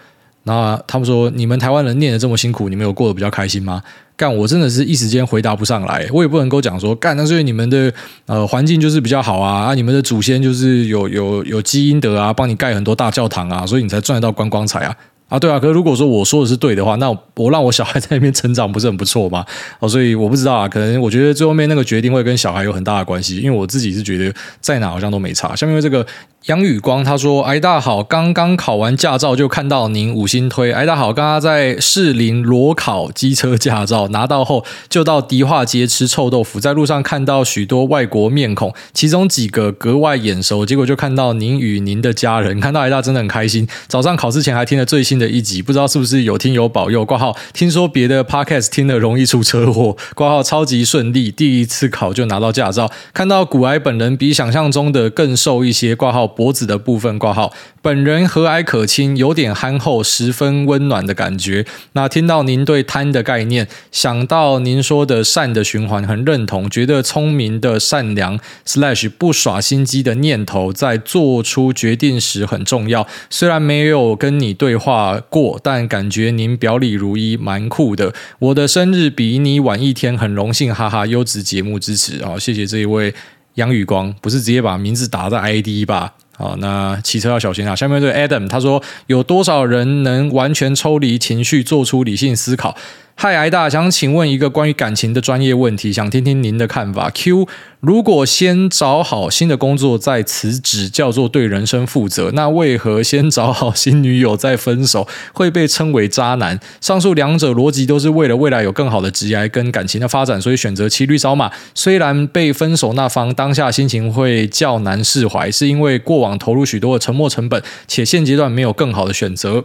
那他们说你们台湾人念得这么辛苦，你们有过得比较开心吗？干，我真的是一时间回答不上来，我也不能够讲说干，那所以你们的呃环境就是比较好啊，啊你们的祖先就是有有有基因德啊，帮你盖很多大教堂啊，所以你才赚得到观光财啊。啊，对啊，可是如果说我说的是对的话，那我，让我小孩在那边成长不是很不错吗？哦，所以我不知道啊，可能我觉得最后面那个决定会跟小孩有很大的关系，因为我自己是觉得在哪好像都没差。下面这个。杨宇光他说：“哎，大好，刚刚考完驾照就看到您五星推。哎，大好，刚刚在士林裸考机车驾照，拿到后就到迪化街吃臭豆腐，在路上看到许多外国面孔，其中几个格外眼熟，结果就看到您与您的家人，看到哎大真的很开心。早上考试前还听了最新的一集，不知道是不是有听有保佑。挂号，听说别的 podcast 听了容易出车祸，挂号超级顺利，第一次考就拿到驾照。看到股癌本人比想象中的更瘦一些，挂号。”脖子的部分挂号，本人和蔼可亲，有点憨厚，十分温暖的感觉。那听到您对贪的概念，想到您说的善的循环，很认同，觉得聪明的善良 slash 不耍心机的念头，在做出决定时很重要。虽然没有跟你对话过，但感觉您表里如一，蛮酷的。我的生日比你晚一天，很荣幸，哈哈。优质节目支持啊，谢谢这一位杨宇光，不是直接把名字打在 ID 吧？好，那骑车要小心啊！下面这位 Adam 他说：“有多少人能完全抽离情绪，做出理性思考？”嗨，癌大，想请问一个关于感情的专业问题，想听听您的看法。Q，如果先找好新的工作再辞职，叫做对人生负责，那为何先找好新女友再分手会被称为渣男？上述两者逻辑都是为了未来有更好的职业跟感情的发展，所以选择骑驴找马。虽然被分手那方当下心情会较难释怀，是因为过往投入许多的沉没成本，且现阶段没有更好的选择。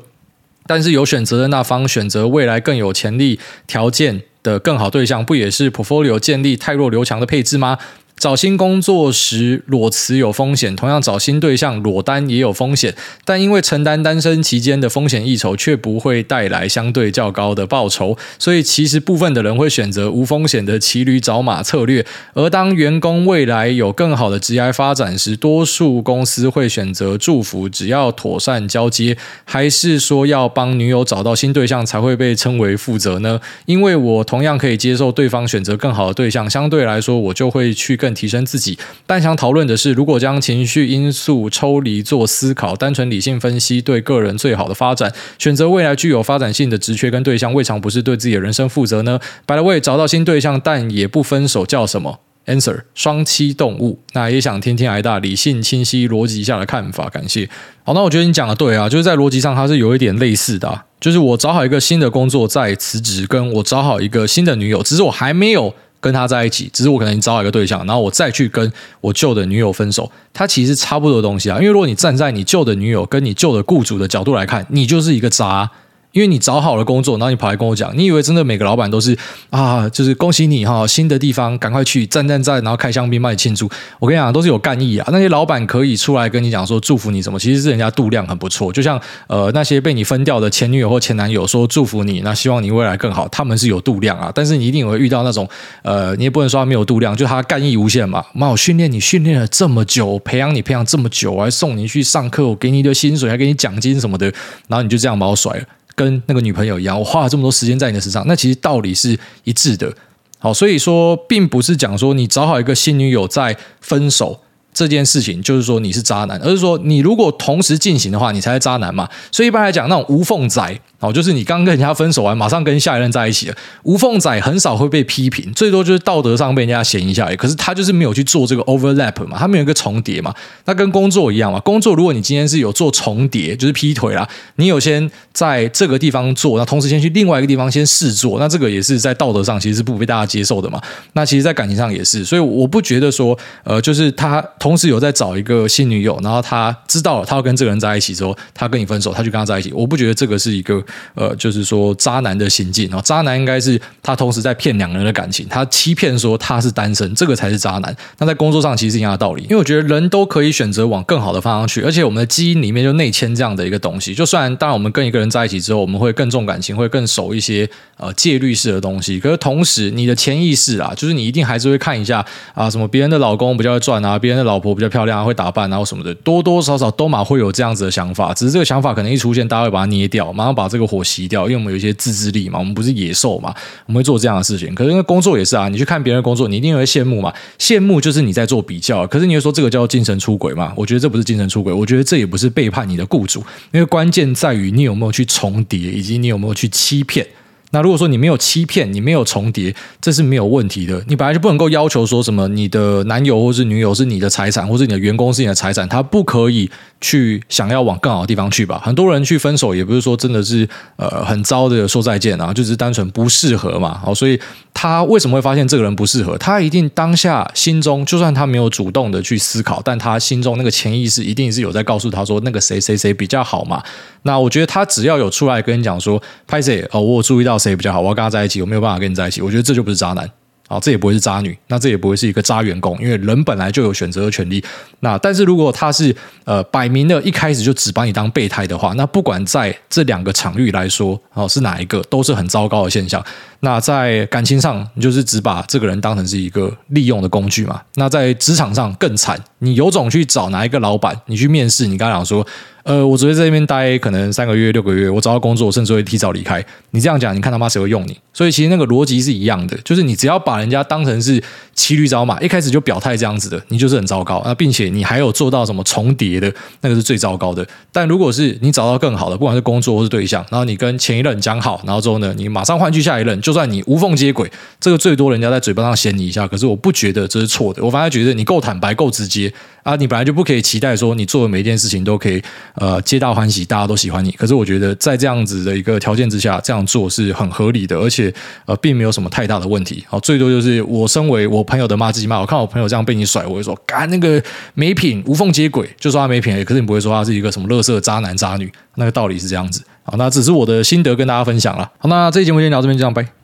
但是有选择的那方选择未来更有潜力条件的更好对象，不也是 portfolio 建立太弱留强的配置吗？找新工作时裸辞有风险，同样找新对象裸单也有风险，但因为承担单身期间的风险益酬，却不会带来相对较高的报酬，所以其实部分的人会选择无风险的骑驴找马策略。而当员工未来有更好的职业发展时，多数公司会选择祝福，只要妥善交接，还是说要帮女友找到新对象才会被称为负责呢？因为我同样可以接受对方选择更好的对象，相对来说，我就会去更。提升自己，但想讨论的是，如果将情绪因素抽离做思考，单纯理性分析对个人最好的发展，选择未来具有发展性的职缺跟对象，未尝不是对自己的人生负责呢？By the way，找到新对象但也不分手叫什么？Answer：双栖动物。那也想听听癌大理性清晰逻辑下的看法，感谢。好，那我觉得你讲的对啊，就是在逻辑上它是有一点类似的啊，就是我找好一个新的工作再辞职，跟我找好一个新的女友，只是我还没有。跟他在一起，只是我可能找好一个对象，然后我再去跟我旧的女友分手，他其实差不多东西啊。因为如果你站在你旧的女友跟你旧的雇主的角度来看，你就是一个渣。因为你找好了工作，然后你跑来跟我讲，你以为真的每个老板都是啊，就是恭喜你哈，新的地方赶快去，赞赞赞，然后开香槟帮你庆祝。我跟你讲，都是有干意啊。那些老板可以出来跟你讲说祝福你什么，其实是人家度量很不错。就像呃那些被你分掉的前女友或前男友说祝福你，那希望你未来更好，他们是有度量啊。但是你一定会遇到那种呃，你也不能说他没有度量，就他干意无限嘛。妈，我训练你训练了这么久，培养你培养这么久，我还送你去上课，我给你一堆薪水，还给你奖金什么的，然后你就这样把我甩了。跟那个女朋友一样，我花了这么多时间在你的身上，那其实道理是一致的。好，所以说，并不是讲说你找好一个新女友再分手这件事情，就是说你是渣男，而是说你如果同时进行的话，你才是渣男嘛。所以一般来讲，那种无缝仔。哦，就是你刚跟人家分手完，马上跟下一任在一起了。无缝仔很少会被批评，最多就是道德上被人家嫌一下。可是他就是没有去做这个 overlap 嘛，他没有一个重叠嘛。那跟工作一样嘛，工作如果你今天是有做重叠，就是劈腿啦，你有先在这个地方做，那同时先去另外一个地方先试做，那这个也是在道德上其实是不被大家接受的嘛。那其实，在感情上也是，所以我不觉得说，呃，就是他同时有在找一个新女友，然后他知道了他要跟这个人在一起之后，他跟你分手，他就跟他在一起，我不觉得这个是一个。呃，就是说渣男的行径啊，渣男应该是他同时在骗两个人的感情，他欺骗说他是单身，这个才是渣男。那在工作上其实是一样的道理，因为我觉得人都可以选择往更好的方向去，而且我们的基因里面就内嵌这样的一个东西。就算当然我们跟一个人在一起之后，我们会更重感情，会更守一些呃戒律式的东西。可是同时，你的潜意识啊，就是你一定还是会看一下啊，什么别人的老公比较会赚啊，别人的老婆比较漂亮啊，会打扮啊，或什么的，多多少少都嘛会有这样子的想法。只是这个想法可能一出现，大家会把它捏掉，马上把这个火熄掉，因为我们有一些自制力嘛，我们不是野兽嘛，我们会做这样的事情。可是因为工作也是啊，你去看别人工作，你一定会羡慕嘛，羡慕就是你在做比较。可是你会说这个叫精神出轨嘛？我觉得这不是精神出轨，我觉得这也不是背叛你的雇主，因为关键在于你有没有去重叠，以及你有没有去欺骗。那如果说你没有欺骗，你没有重叠，这是没有问题的。你本来就不能够要求说什么你的男友或是女友是你的财产，或是你的员工是你的财产，他不可以去想要往更好的地方去吧？很多人去分手也不是说真的是呃很糟的说再见啊，就是单纯不适合嘛。好，所以他为什么会发现这个人不适合？他一定当下心中就算他没有主动的去思考，但他心中那个潜意识一定是有在告诉他说那个谁谁谁比较好嘛。那我觉得他只要有出来跟你讲说，拍谁哦，我注意到。谁比较好？我要跟他在一起，我没有办法跟你在一起。我觉得这就不是渣男啊，这也不会是渣女，那这也不会是一个渣员工，因为人本来就有选择的权利。那但是如果他是呃摆明了一开始就只把你当备胎的话，那不管在这两个场域来说，哦是哪一个，都是很糟糕的现象。那在感情上，你就是只把这个人当成是一个利用的工具嘛。那在职场上更惨，你有种去找哪一个老板，你去面试，你跟他讲说。呃，我只会在这边待可能三个月、六个月，我找到工作，我甚至会提早离开。你这样讲，你看他妈谁会用你？所以其实那个逻辑是一样的，就是你只要把人家当成是骑驴找马，一开始就表态这样子的，你就是很糟糕。那并且你还有做到什么重叠的，那个是最糟糕的。但如果是你找到更好的，不管是工作或是对象，然后你跟前一任讲好，然后之后呢，你马上换去下一任，就算你无缝接轨，这个最多人家在嘴巴上嫌你一下，可是我不觉得这是错的。我反而觉得你够坦白、够直接啊，你本来就不可以期待说你做的每一件事情都可以呃皆大欢喜，大家都喜欢你。可是我觉得在这样子的一个条件之下，这样做是很合理的，而且呃并没有什么太大的问题。好，最多就是我身为我朋友的骂自己骂，我看我朋友这样被你甩，我会说，干那个没品，无缝接轨，就说他没品。可是你不会说他是一个什么垃圾渣男渣女，那个道理是这样子。好，那只是我的心得跟大家分享了。好，那这期节目先聊这边，就这样拜。